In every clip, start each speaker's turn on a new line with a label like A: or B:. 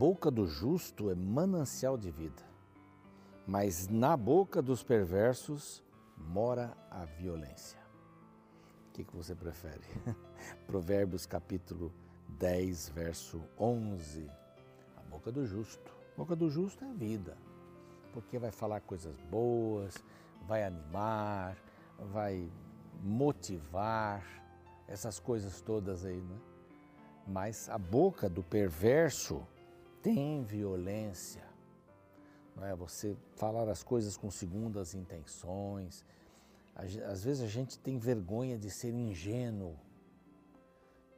A: Boca do justo é manancial de vida, mas na boca dos perversos mora a violência. O que, que você prefere? Provérbios capítulo 10, verso 11. A boca do justo. A boca do justo é vida, porque vai falar coisas boas, vai animar, vai motivar, essas coisas todas aí, né? Mas a boca do perverso tem violência. Não é? Você falar as coisas com segundas intenções. Às vezes a gente tem vergonha de ser ingênuo.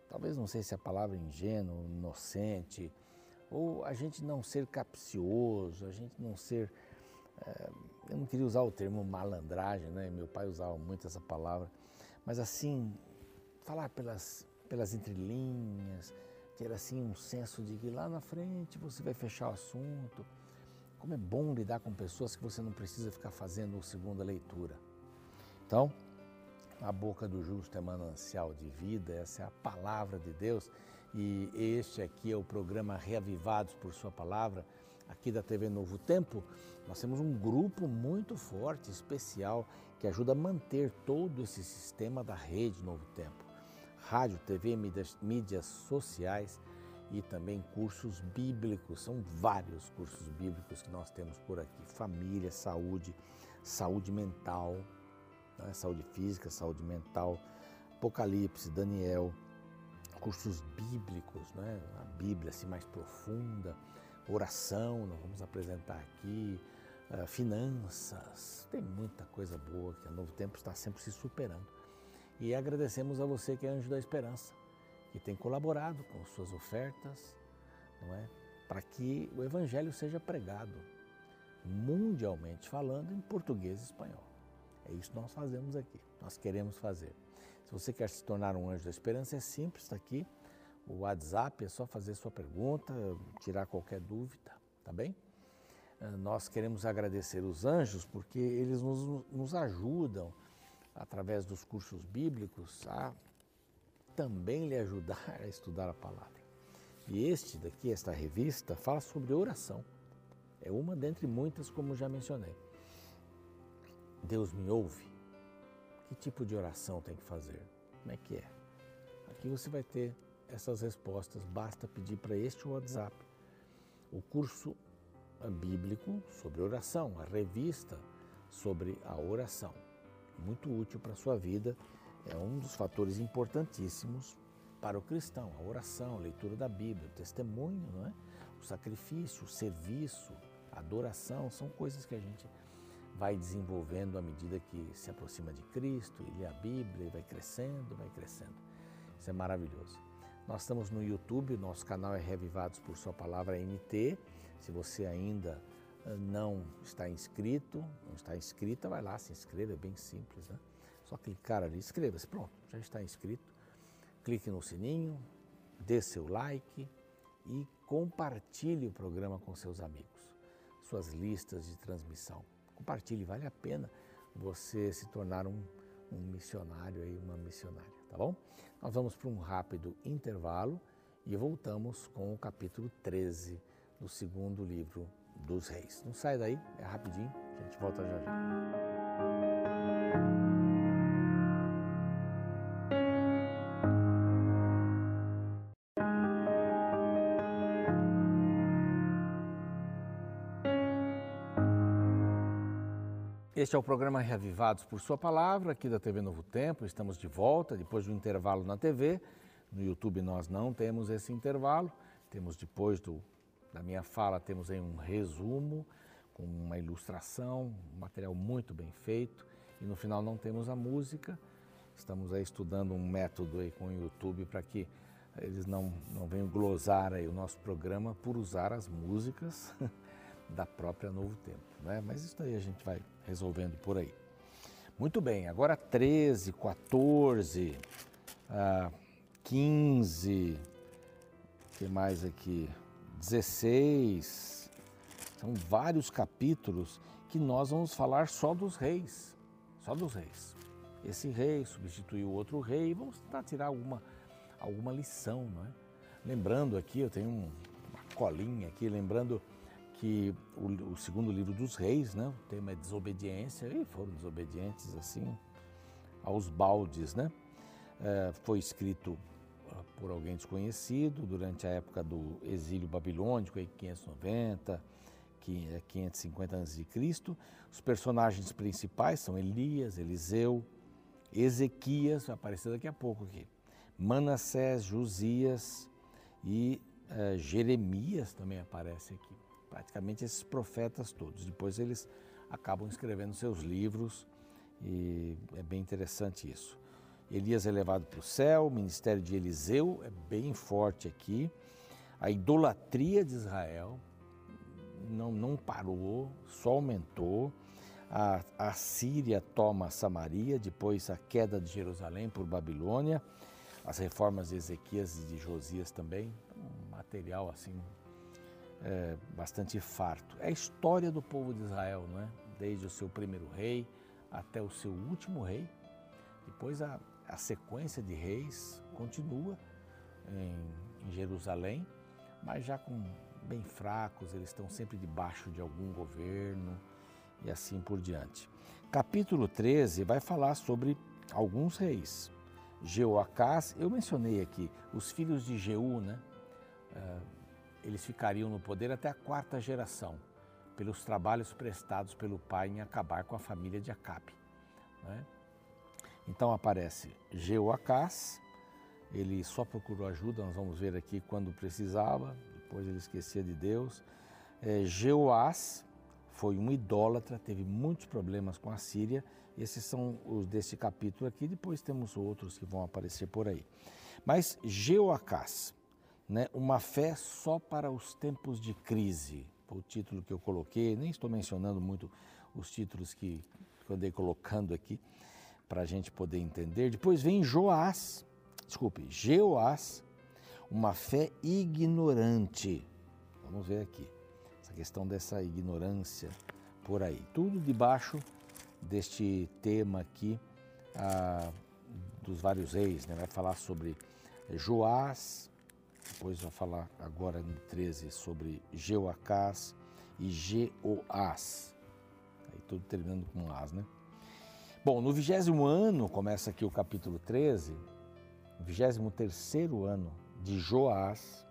A: Talvez não sei se a palavra ingênuo, inocente, ou a gente não ser capcioso, a gente não ser. É, eu não queria usar o termo malandragem, né? Meu pai usava muito essa palavra, mas assim, falar pelas, pelas entrelinhas, ter assim um senso de que lá na frente você vai fechar o assunto. Como é bom lidar com pessoas que você não precisa ficar fazendo segunda leitura. Então, a boca do justo é manancial de vida, essa é a palavra de Deus. E este aqui é o programa Reavivados por Sua Palavra, aqui da TV Novo Tempo. Nós temos um grupo muito forte, especial, que ajuda a manter todo esse sistema da rede Novo Tempo rádio, TV, mídias, mídias sociais e também cursos bíblicos. São vários cursos bíblicos que nós temos por aqui: família, saúde, saúde mental, né? saúde física, saúde mental, Apocalipse, Daniel, cursos bíblicos, né? a Bíblia assim mais profunda, oração, nós vamos apresentar aqui. Uh, finanças, tem muita coisa boa que a Novo Tempo está sempre se superando. E agradecemos a você que é Anjo da Esperança, que tem colaborado com suas ofertas, não é? Para que o Evangelho seja pregado mundialmente falando em português e espanhol. É isso que nós fazemos aqui, nós queremos fazer. Se você quer se tornar um anjo da esperança, é simples, está aqui. O WhatsApp é só fazer sua pergunta, tirar qualquer dúvida, tá bem? Nós queremos agradecer os anjos porque eles nos, nos ajudam através dos cursos bíblicos, a também lhe ajudar a estudar a palavra. E este daqui, esta revista, fala sobre oração. É uma dentre muitas, como já mencionei. Deus me ouve? Que tipo de oração tem que fazer? Como é que é? Aqui você vai ter essas respostas, basta pedir para este WhatsApp. O curso bíblico sobre oração, a revista sobre a oração muito útil para a sua vida, é um dos fatores importantíssimos para o cristão. A oração, a leitura da Bíblia, o testemunho, não é? o sacrifício, o serviço, a adoração, são coisas que a gente vai desenvolvendo à medida que se aproxima de Cristo, e lê a Bíblia, e vai crescendo, vai crescendo. Isso é maravilhoso. Nós estamos no YouTube, nosso canal é Revivados por Sua Palavra NT. Se você ainda não está inscrito, não está inscrita, vai lá, se inscreva, é bem simples, né? Só clicar ali, inscreva-se, pronto, já está inscrito. Clique no sininho, dê seu like e compartilhe o programa com seus amigos, suas listas de transmissão. Compartilhe, vale a pena você se tornar um, um missionário aí, uma missionária, tá bom? Nós vamos para um rápido intervalo e voltamos com o capítulo 13 do segundo livro dos reis. Não sai daí, é rapidinho, a gente volta já já. Este é o programa Reavivados por Sua Palavra, aqui da TV Novo Tempo. Estamos de volta depois do intervalo na TV. No YouTube nós não temos esse intervalo, temos depois do da minha fala temos aí um resumo com uma ilustração, um material muito bem feito e no final não temos a música. Estamos aí estudando um método aí com o YouTube para que eles não, não venham glosar aí o nosso programa por usar as músicas da própria Novo Tempo, né? Mas isso aí a gente vai resolvendo por aí. Muito bem, agora 13, 14, ah, 15, o que mais aqui? 16. São vários capítulos que nós vamos falar só dos reis. Só dos reis. Esse rei substituiu outro rei. Vamos tentar tirar alguma, alguma lição, não é? Lembrando aqui, eu tenho uma escolinha aqui, lembrando que o, o, segundo livro dos reis, né, o tema é desobediência, e foram desobedientes assim aos baldes, né? É, foi escrito por alguém desconhecido durante a época do exílio babilônico, em 590, 550 a.C. Os personagens principais são Elias, Eliseu, Ezequias, vai aparecer daqui a pouco aqui, Manassés, Josias e uh, Jeremias também aparece aqui praticamente esses profetas todos. Depois eles acabam escrevendo seus livros e é bem interessante isso. Elias é levado para o céu, o ministério de Eliseu é bem forte aqui. A idolatria de Israel não, não parou, só aumentou. A, a Síria toma Samaria, depois a queda de Jerusalém por Babilônia, as reformas de Ezequias e de Josias também, um material assim é, bastante farto. É a história do povo de Israel, não é? Desde o seu primeiro rei até o seu último rei. Depois a, a sequência de reis continua em, em Jerusalém, mas já com bem fracos, eles estão sempre debaixo de algum governo e assim por diante. Capítulo 13 vai falar sobre alguns reis. Jeoacás, eu mencionei aqui, os filhos de Jeú, né? Uh, eles ficariam no poder até a quarta geração, pelos trabalhos prestados pelo pai em acabar com a família de Acabe. Né? Então aparece Jeoacás, ele só procurou ajuda, nós vamos ver aqui quando precisava, depois ele esquecia de Deus. É, foi um idólatra, teve muitos problemas com a Síria. Esses são os desse capítulo aqui, depois temos outros que vão aparecer por aí. Mas Jeoacás, né, uma fé só para os tempos de crise. Foi o título que eu coloquei, nem estou mencionando muito os títulos que, que andei colocando aqui para a gente poder entender. Depois vem Joás, desculpe, Jeoás, uma fé ignorante. Vamos ver aqui, essa questão dessa ignorância por aí. Tudo debaixo deste tema aqui ah, dos vários reis, né? vai falar sobre Joás, depois vai falar agora no 13 sobre Jeoacás e Jeoás. Aí tudo terminando com As, né? Bom, no vigésimo ano, começa aqui o capítulo 13, o vigésimo terceiro ano de Joás,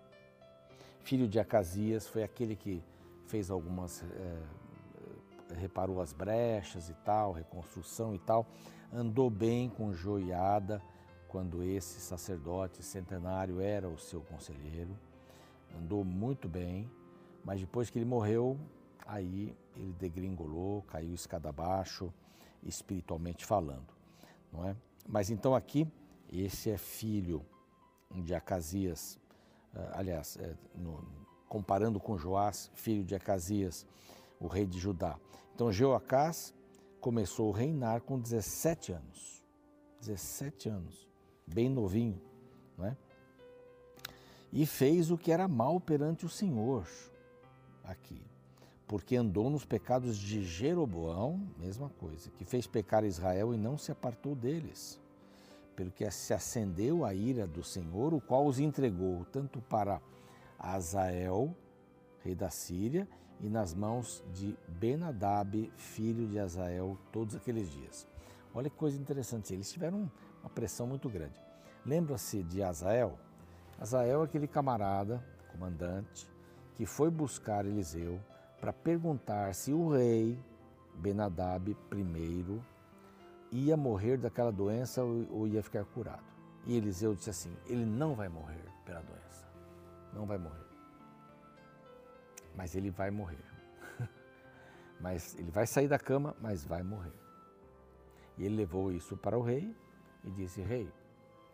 A: filho de Acasias, foi aquele que fez algumas, é, reparou as brechas e tal, reconstrução e tal, andou bem com Joiada, quando esse sacerdote centenário era o seu conselheiro, andou muito bem, mas depois que ele morreu, aí ele degringolou, caiu escada abaixo, espiritualmente falando, não é? Mas então aqui, esse é filho de Acasias, eh, aliás, é, no, comparando com Joás, filho de Acasias, o rei de Judá. Então Jeoacás começou a reinar com 17 anos. 17 anos bem novinho, não é? E fez o que era mal perante o Senhor, aqui, porque andou nos pecados de Jeroboão, mesma coisa, que fez pecar Israel e não se apartou deles, pelo que se acendeu a ira do Senhor, o qual os entregou tanto para Azael, rei da Síria, e nas mãos de Benadab, filho de Azael, todos aqueles dias. Olha que coisa interessante, eles tiveram uma pressão muito grande. Lembra-se de Azael? Azael é aquele camarada, comandante, que foi buscar Eliseu para perguntar se o rei Benadab I ia morrer daquela doença ou ia ficar curado. E Eliseu disse assim: ele não vai morrer pela doença, não vai morrer. Mas ele vai morrer. mas ele vai sair da cama, mas vai morrer. E ele levou isso para o rei e disse: Rei,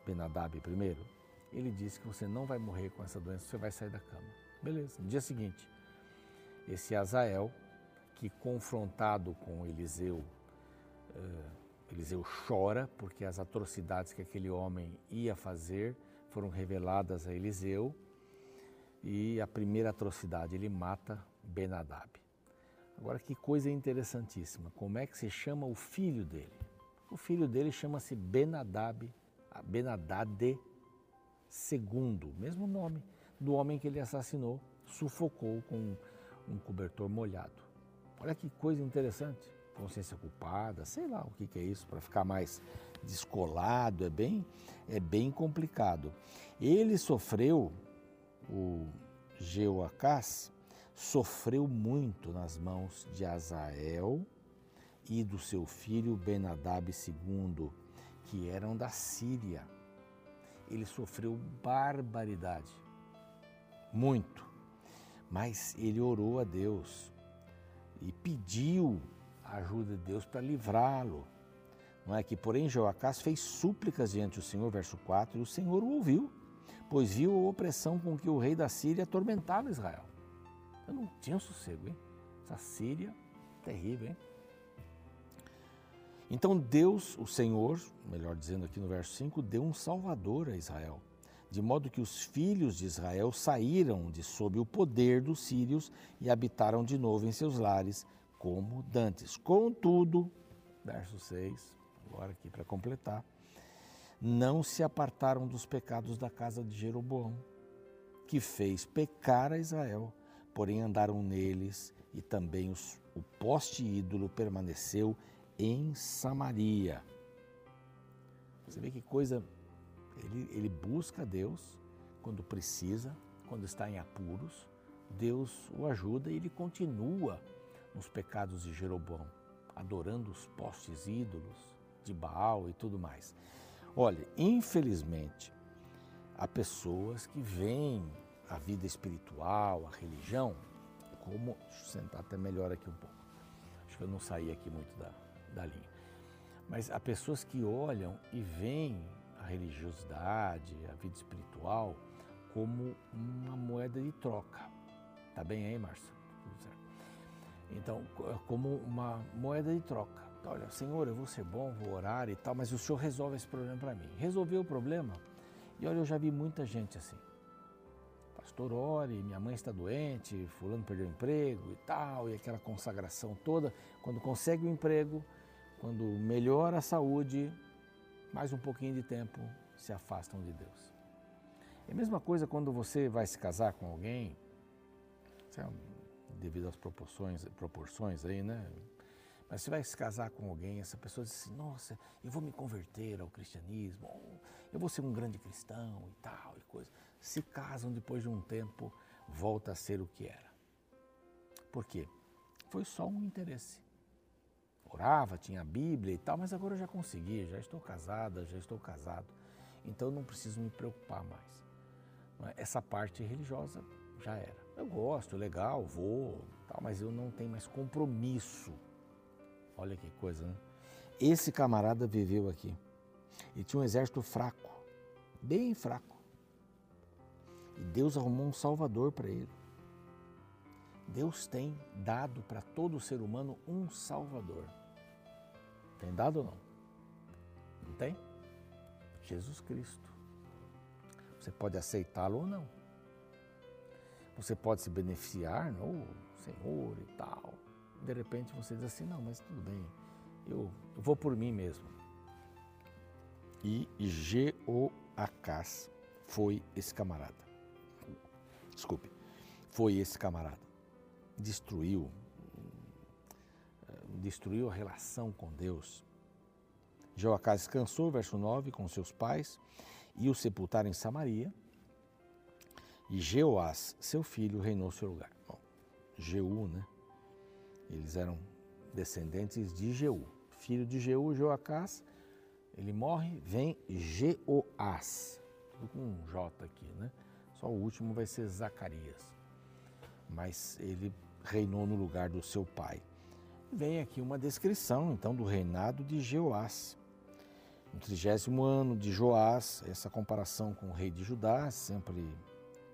A: Benadab primeiro, ele disse que você não vai morrer com essa doença, você vai sair da cama. Beleza. No dia seguinte, esse Azael, que confrontado com Eliseu, uh, Eliseu chora porque as atrocidades que aquele homem ia fazer foram reveladas a Eliseu. E a primeira atrocidade, ele mata Benadab. Agora, que coisa interessantíssima. Como é que se chama o filho dele? O filho dele chama-se Benadab, Benadade II, mesmo nome. do homem que ele assassinou, sufocou com um cobertor molhado. Olha que coisa interessante. Consciência culpada, sei lá o que, que é isso, para ficar mais descolado, é bem, é bem complicado. Ele sofreu, o Jeoacás, sofreu muito nas mãos de Azael e do seu filho Benadab II, que eram da Síria. Ele sofreu barbaridade, muito. Mas ele orou a Deus e pediu a ajuda de Deus para livrá-lo. Não é que, porém, Joacás fez súplicas diante do Senhor, verso 4, e o Senhor o ouviu, pois viu a opressão com que o rei da Síria atormentava Israel. Eu não tinha sossego, hein? Essa Síria, terrível, hein? Então Deus, o Senhor, melhor dizendo aqui no verso 5, deu um salvador a Israel, de modo que os filhos de Israel saíram de sob o poder dos sírios e habitaram de novo em seus lares, como dantes. Contudo, verso 6, agora aqui para completar, não se apartaram dos pecados da casa de Jeroboão, que fez pecar a Israel, porém andaram neles e também os, o poste ídolo permaneceu em Samaria. Você vê que coisa. Ele, ele busca Deus quando precisa, quando está em apuros. Deus o ajuda e ele continua nos pecados de Jeroboão, adorando os postes ídolos de Baal e tudo mais. Olha, infelizmente, há pessoas que veem a vida espiritual, a religião, como. Deixa eu sentar até melhor aqui um pouco. Acho que eu não saí aqui muito da, da linha. Mas há pessoas que olham e veem religiosidade, a vida espiritual, como uma moeda de troca. Tá bem aí, Márcia? Então, como uma moeda de troca. Olha, Senhor, eu vou ser bom, vou orar e tal, mas o Senhor resolve esse problema para mim. Resolveu o problema? E olha, eu já vi muita gente assim. Pastor, ore, minha mãe está doente, fulano perdeu o emprego e tal, e aquela consagração toda. Quando consegue o emprego, quando melhora a saúde, mais um pouquinho de tempo se afastam de Deus. É a mesma coisa quando você vai se casar com alguém, é devido às proporções, proporções aí, né? Mas você vai se casar com alguém, essa pessoa diz assim, nossa, eu vou me converter ao cristianismo, eu vou ser um grande cristão e tal e coisa. Se casam depois de um tempo, volta a ser o que era. Por quê? Foi só um interesse orava, tinha a Bíblia e tal, mas agora eu já consegui, já estou casada, já estou casado, então não preciso me preocupar mais. É? Essa parte religiosa já era. Eu gosto, legal, vou, tal, mas eu não tenho mais compromisso. Olha que coisa, né? Esse camarada viveu aqui e tinha um exército fraco, bem fraco. E Deus arrumou um salvador para ele. Deus tem dado para todo ser humano um Salvador. Tem dado ou não? Não tem? Jesus Cristo. Você pode aceitá-lo ou não. Você pode se beneficiar, não, Senhor e tal. De repente você diz assim: não, mas tudo bem, eu, eu vou por mim mesmo. E Jeoacás foi esse camarada. Desculpe, foi esse camarada destruiu, destruiu a relação com Deus. Joacás descansou, verso 9, com seus pais e o sepultaram em Samaria. E Jeoás, seu filho, reinou seu lugar. Bom, Jeú, né? Eles eram descendentes de Jeú. Filho de Jeú, Joacás, ele morre, vem Jeoás. Tudo com um J aqui, né? Só o último vai ser Zacarias. Mas ele reinou no lugar do seu pai. Vem aqui uma descrição, então, do reinado de Jeoás. No trigésimo ano de Joás, essa comparação com o rei de Judá sempre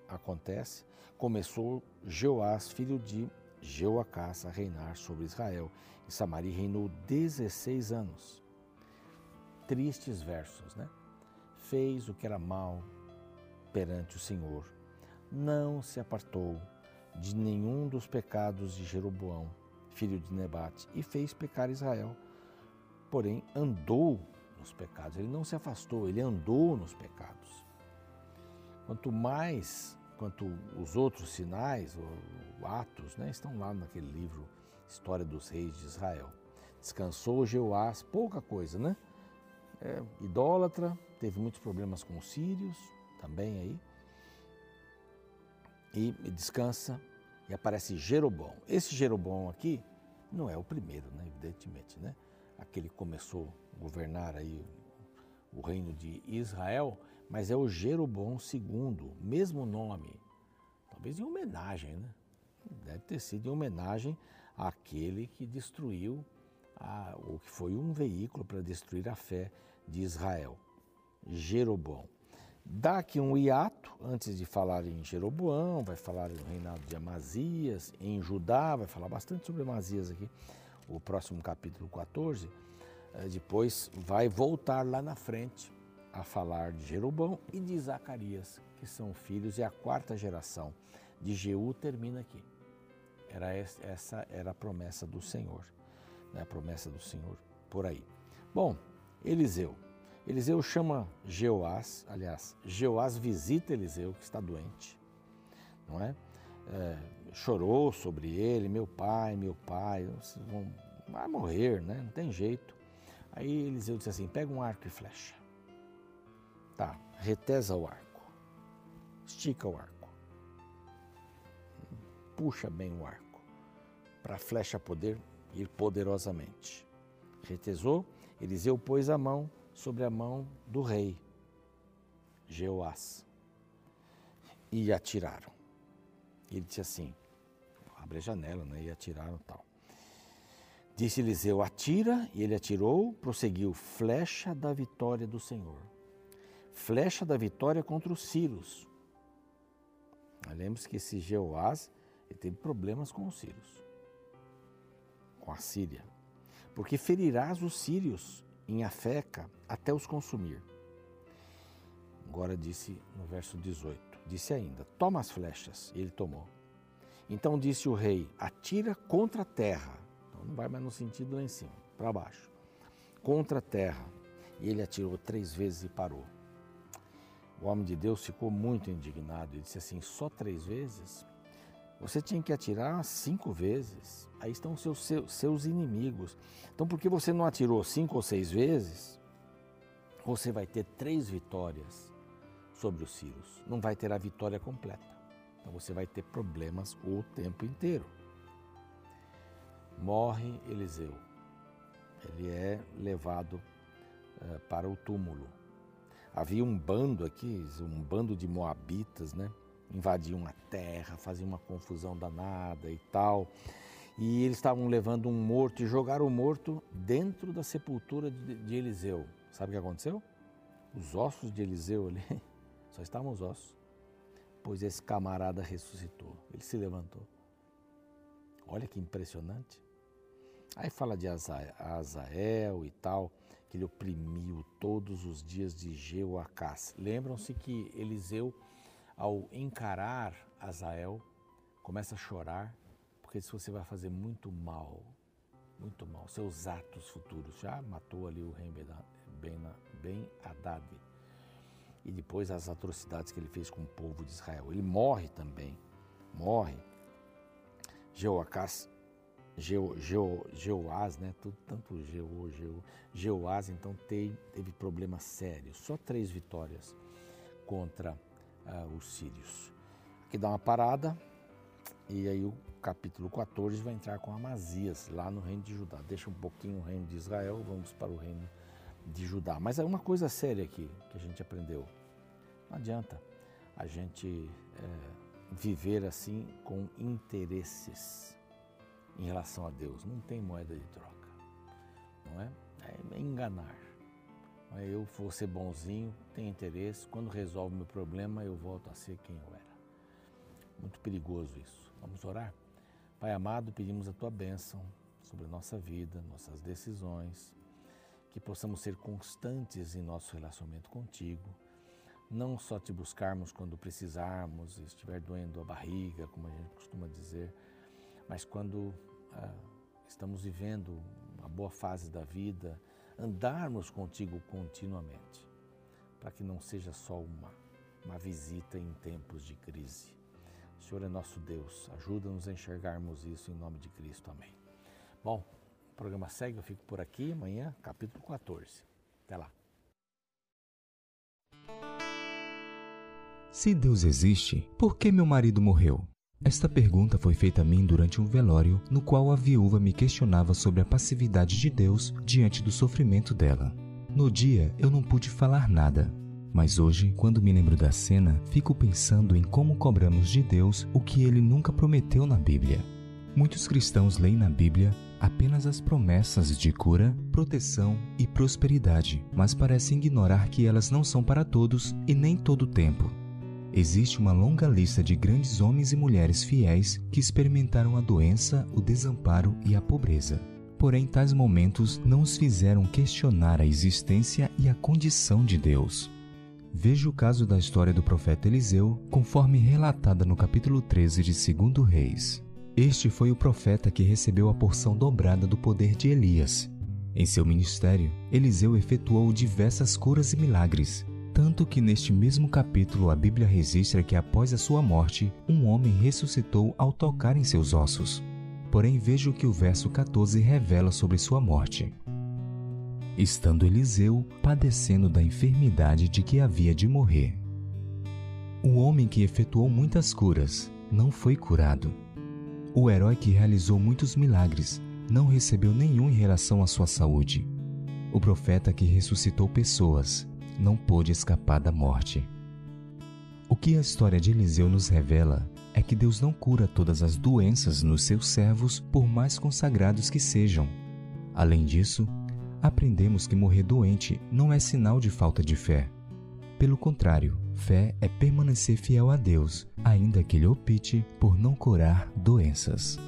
A: acontece. Começou Jeoás, filho de Jeoacás, a reinar sobre Israel. E Samaria reinou 16 anos. Tristes versos, né? Fez o que era mal perante o Senhor. Não se apartou de nenhum dos pecados de Jeroboão, filho de Nebate, e fez pecar Israel. Porém, andou nos pecados. Ele não se afastou, ele andou nos pecados. Quanto mais quanto os outros sinais, ou Atos, né, estão lá naquele livro História dos Reis de Israel. Descansou Jeoás, pouca coisa, né? É, idólatra, teve muitos problemas com os sírios, também aí. E descansa e aparece Jeroboão. Esse Jeroboão aqui não é o primeiro, né, evidentemente, né? Aquele que começou a governar aí o reino de Israel, mas é o Jeroboão II, mesmo nome, talvez em homenagem, né? Deve ter sido em homenagem àquele que destruiu, o que foi um veículo para destruir a fé de Israel, Jeroboão. Dá aqui um hiato, antes de falar em Jeroboão, vai falar no reinado de Amazias, em Judá, vai falar bastante sobre Amazias aqui, o próximo capítulo 14. Eh, depois vai voltar lá na frente a falar de Jeroboão e de Zacarias, que são filhos, e a quarta geração de Jeú termina aqui. Era essa era a promessa do Senhor, né? a promessa do Senhor por aí. Bom, Eliseu. Eliseu chama Jeoás, aliás, Jeoás visita Eliseu, que está doente, não é? é chorou sobre ele, meu pai, meu pai, vão, vai morrer, né? Não tem jeito. Aí Eliseu disse assim: pega um arco e flecha. Tá, retesa o arco, estica o arco, puxa bem o arco, para a flecha poder ir poderosamente. Retesou, Eliseu pôs a mão sobre a mão do rei, Jeoás, e atiraram. Ele disse assim: abre a janela, né? E atiraram tal. Disse Eliseu: atira, e ele atirou, prosseguiu, flecha da vitória do Senhor. Flecha da vitória contra os Círios. Lembre-se que esse Jeoás teve problemas com os Círios, com a Síria. Porque ferirás os Sírios em Afeca até os consumir. Agora disse no verso 18: Disse ainda: Toma as flechas. E ele tomou. Então disse o rei: Atira contra a terra. Então não vai mais no sentido lá em cima, para baixo. Contra a terra. E ele atirou três vezes e parou. O homem de Deus ficou muito indignado e disse assim: Só três vezes? Você tinha que atirar cinco vezes. Aí estão os seus, seus inimigos. Então, porque você não atirou cinco ou seis vezes, você vai ter três vitórias sobre os sírios. Não vai ter a vitória completa. Então, você vai ter problemas o tempo inteiro. Morre Eliseu. Ele é levado uh, para o túmulo. Havia um bando aqui, um bando de moabitas, né? Invadiam a terra, faziam uma confusão danada e tal. E eles estavam levando um morto e jogaram o morto dentro da sepultura de, Eliseu. Sabe o que aconteceu? Os ossos de Eliseu ali, só estavam os ossos. Pois esse camarada ressuscitou, ele se levantou. Olha que impressionante. Aí fala de Azael e tal, que ele oprimiu todos os dias de Jeoacás. Lembram-se que Eliseu ao encarar Azael, começa a chorar, porque se você vai fazer muito muito mal, seus atos futuros. Já matou ali o rei Ben Haddad. E depois as atrocidades que ele fez com o povo de Israel. Ele morre também, morre. Jeoacás, Geo, Geo, Jeoás, né? Tudo, tanto Geo, Geo, Jeoás, então teve, teve problemas sérios. Só três vitórias contra uh, os sírios. Aqui dá uma parada e aí o capítulo 14 vai entrar com Amazias, lá no reino de Judá. Deixa um pouquinho o reino de Israel, vamos para o reino de Judá. Mas é uma coisa séria aqui que a gente aprendeu. Não adianta a gente é, viver assim com interesses em relação a Deus. Não tem moeda de troca, não é? É enganar. Eu vou ser bonzinho, tenho interesse, quando resolve meu problema eu volto a ser quem eu era. Muito perigoso isso. Vamos orar? Pai amado, pedimos a tua bênção sobre a nossa vida, nossas decisões, que possamos ser constantes em nosso relacionamento contigo, não só te buscarmos quando precisarmos, estiver doendo a barriga, como a gente costuma dizer, mas quando ah, estamos vivendo uma boa fase da vida, andarmos contigo continuamente, para que não seja só uma uma visita em tempos de crise. O Senhor é nosso Deus, ajuda-nos a enxergarmos isso em nome de Cristo. Amém. Bom, o programa segue, eu fico por aqui. Amanhã, capítulo 14. Até lá.
B: Se Deus existe, por que meu marido morreu? Esta pergunta foi feita a mim durante um velório no qual a viúva me questionava sobre a passividade de Deus diante do sofrimento dela. No dia eu não pude falar nada, mas hoje, quando me lembro da cena, fico pensando em como cobramos de Deus o que ele nunca prometeu na Bíblia. Muitos cristãos leem na Bíblia apenas as promessas de cura, proteção e prosperidade, mas parecem ignorar que elas não são para todos e nem todo o tempo. Existe uma longa lista de grandes homens e mulheres fiéis que experimentaram a doença, o desamparo e a pobreza. Porém, tais momentos não os fizeram questionar a existência e a condição de Deus. Veja o caso da história do profeta Eliseu, conforme relatada no capítulo 13 de 2 Reis. Este foi o profeta que recebeu a porção dobrada do poder de Elias. Em seu ministério, Eliseu efetuou diversas curas e milagres, tanto que neste mesmo capítulo a Bíblia registra que após a sua morte, um homem ressuscitou ao tocar em seus ossos. Porém, veja o que o verso 14 revela sobre sua morte. Estando Eliseu padecendo da enfermidade de que havia de morrer. O homem que efetuou muitas curas não foi curado. O herói que realizou muitos milagres não recebeu nenhum em relação à sua saúde. O profeta que ressuscitou pessoas não pôde escapar da morte. O que a história de Eliseu nos revela é que Deus não cura todas as doenças nos seus servos, por mais consagrados que sejam. Além disso, aprendemos que morrer doente não é sinal de falta de fé. Pelo contrário, fé é permanecer fiel a Deus, ainda que Ele opte por não curar doenças.